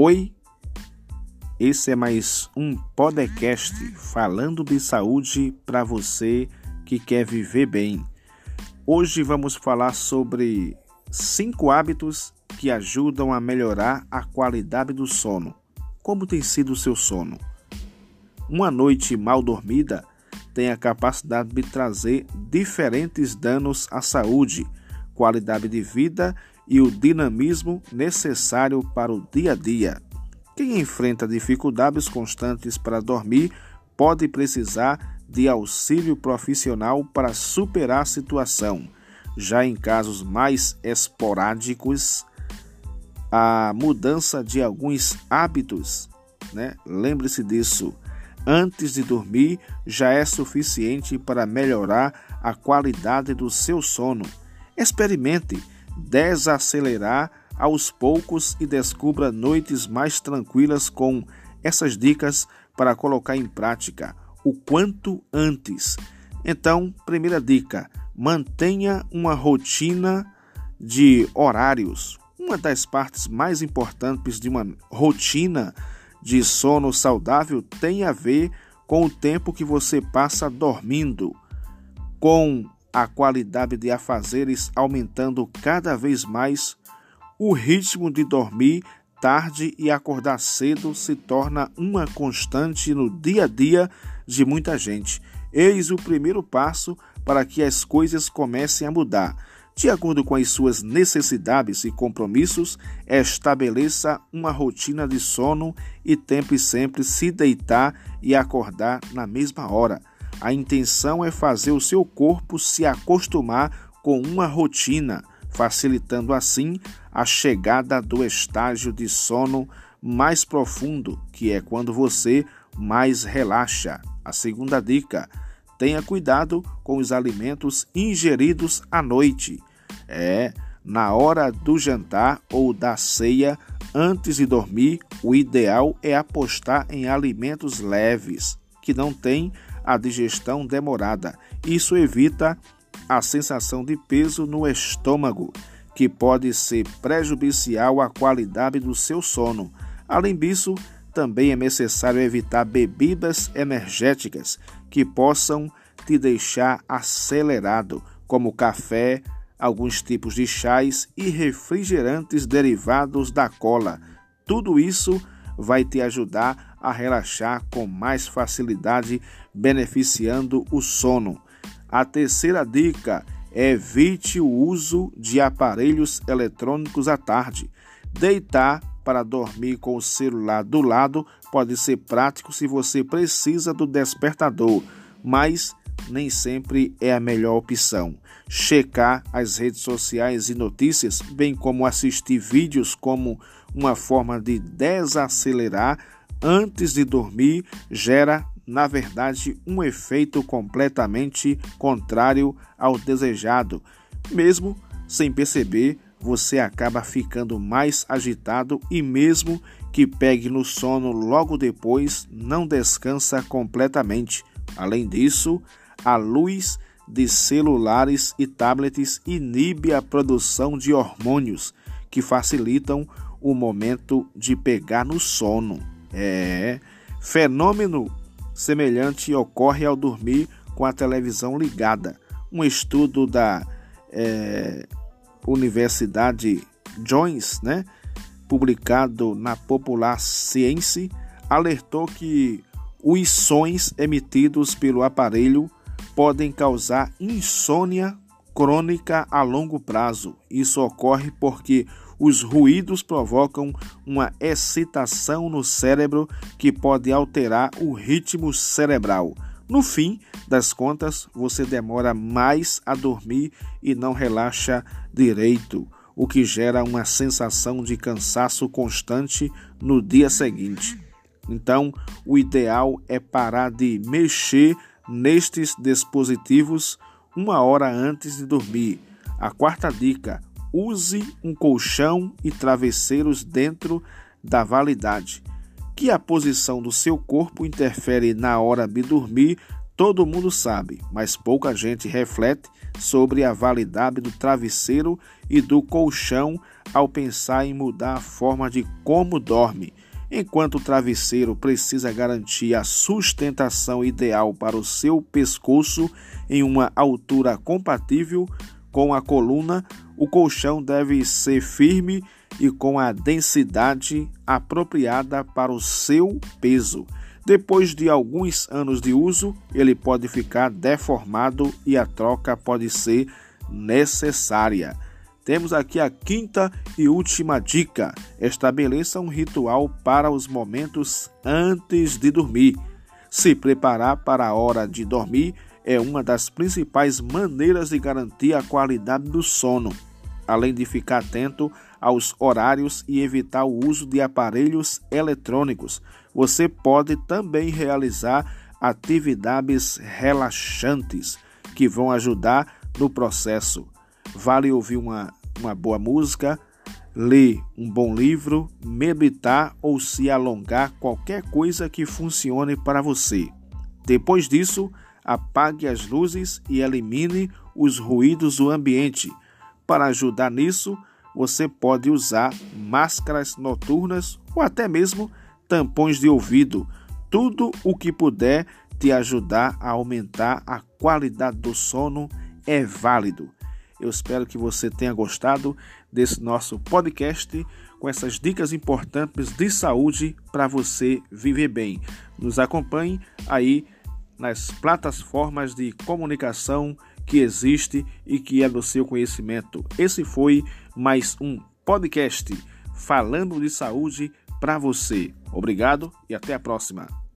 Oi, esse é mais um podcast falando de saúde para você que quer viver bem. Hoje vamos falar sobre cinco hábitos que ajudam a melhorar a qualidade do sono. Como tem sido o seu sono? Uma noite mal dormida tem a capacidade de trazer diferentes danos à saúde, qualidade de vida e o dinamismo necessário para o dia a dia. Quem enfrenta dificuldades constantes para dormir pode precisar de auxílio profissional para superar a situação. Já em casos mais esporádicos, a mudança de alguns hábitos, né? Lembre-se disso antes de dormir já é suficiente para melhorar a qualidade do seu sono. Experimente desacelerar aos poucos e descubra noites mais tranquilas com essas dicas para colocar em prática o quanto antes. Então, primeira dica: mantenha uma rotina de horários. Uma das partes mais importantes de uma rotina de sono saudável tem a ver com o tempo que você passa dormindo, com a qualidade de afazeres aumentando cada vez mais, o ritmo de dormir tarde e acordar cedo se torna uma constante no dia a dia de muita gente. Eis o primeiro passo para que as coisas comecem a mudar. De acordo com as suas necessidades e compromissos, estabeleça uma rotina de sono e tente sempre se deitar e acordar na mesma hora. A intenção é fazer o seu corpo se acostumar com uma rotina, facilitando assim a chegada do estágio de sono mais profundo, que é quando você mais relaxa. A segunda dica: tenha cuidado com os alimentos ingeridos à noite. É, na hora do jantar ou da ceia, antes de dormir, o ideal é apostar em alimentos leves, que não têm a digestão demorada. Isso evita a sensação de peso no estômago, que pode ser prejudicial à qualidade do seu sono. Além disso, também é necessário evitar bebidas energéticas que possam te deixar acelerado, como café, alguns tipos de chás e refrigerantes derivados da cola. Tudo isso vai te ajudar a relaxar com mais facilidade, beneficiando o sono. A terceira dica: evite o uso de aparelhos eletrônicos à tarde. Deitar para dormir com o celular do lado pode ser prático se você precisa do despertador, mas nem sempre é a melhor opção. Checar as redes sociais e notícias, bem como assistir vídeos como uma forma de desacelerar antes de dormir, gera, na verdade, um efeito completamente contrário ao desejado. Mesmo sem perceber, você acaba ficando mais agitado e, mesmo que pegue no sono logo depois, não descansa completamente. Além disso, a luz de celulares e tablets inibe a produção de hormônios que facilitam o momento de pegar no sono. É, fenômeno semelhante ocorre ao dormir com a televisão ligada. Um estudo da é, Universidade Jones, né, publicado na Popular Science, alertou que os sons emitidos pelo aparelho podem causar insônia crônica a longo prazo. Isso ocorre porque os ruídos provocam uma excitação no cérebro que pode alterar o ritmo cerebral. No fim das contas, você demora mais a dormir e não relaxa direito, o que gera uma sensação de cansaço constante no dia seguinte. Então, o ideal é parar de mexer nestes dispositivos uma hora antes de dormir. A quarta dica: use um colchão e travesseiros dentro da validade. Que a posição do seu corpo interfere na hora de dormir todo mundo sabe, mas pouca gente reflete sobre a validade do travesseiro e do colchão ao pensar em mudar a forma de como dorme. Enquanto o travesseiro precisa garantir a sustentação ideal para o seu pescoço em uma altura compatível com a coluna, o colchão deve ser firme e com a densidade apropriada para o seu peso. Depois de alguns anos de uso, ele pode ficar deformado e a troca pode ser necessária. Temos aqui a quinta e última dica: estabeleça um ritual para os momentos antes de dormir. Se preparar para a hora de dormir é uma das principais maneiras de garantir a qualidade do sono, além de ficar atento aos horários e evitar o uso de aparelhos eletrônicos. Você pode também realizar atividades relaxantes que vão ajudar no processo. Vale ouvir uma uma boa música, ler um bom livro, meditar ou se alongar, qualquer coisa que funcione para você. Depois disso, apague as luzes e elimine os ruídos do ambiente. Para ajudar nisso, você pode usar máscaras noturnas ou até mesmo tampões de ouvido, tudo o que puder te ajudar a aumentar a qualidade do sono é válido. Eu espero que você tenha gostado desse nosso podcast com essas dicas importantes de saúde para você viver bem. Nos acompanhe aí nas plataformas de comunicação que existe e que é do seu conhecimento. Esse foi mais um podcast falando de saúde para você. Obrigado e até a próxima.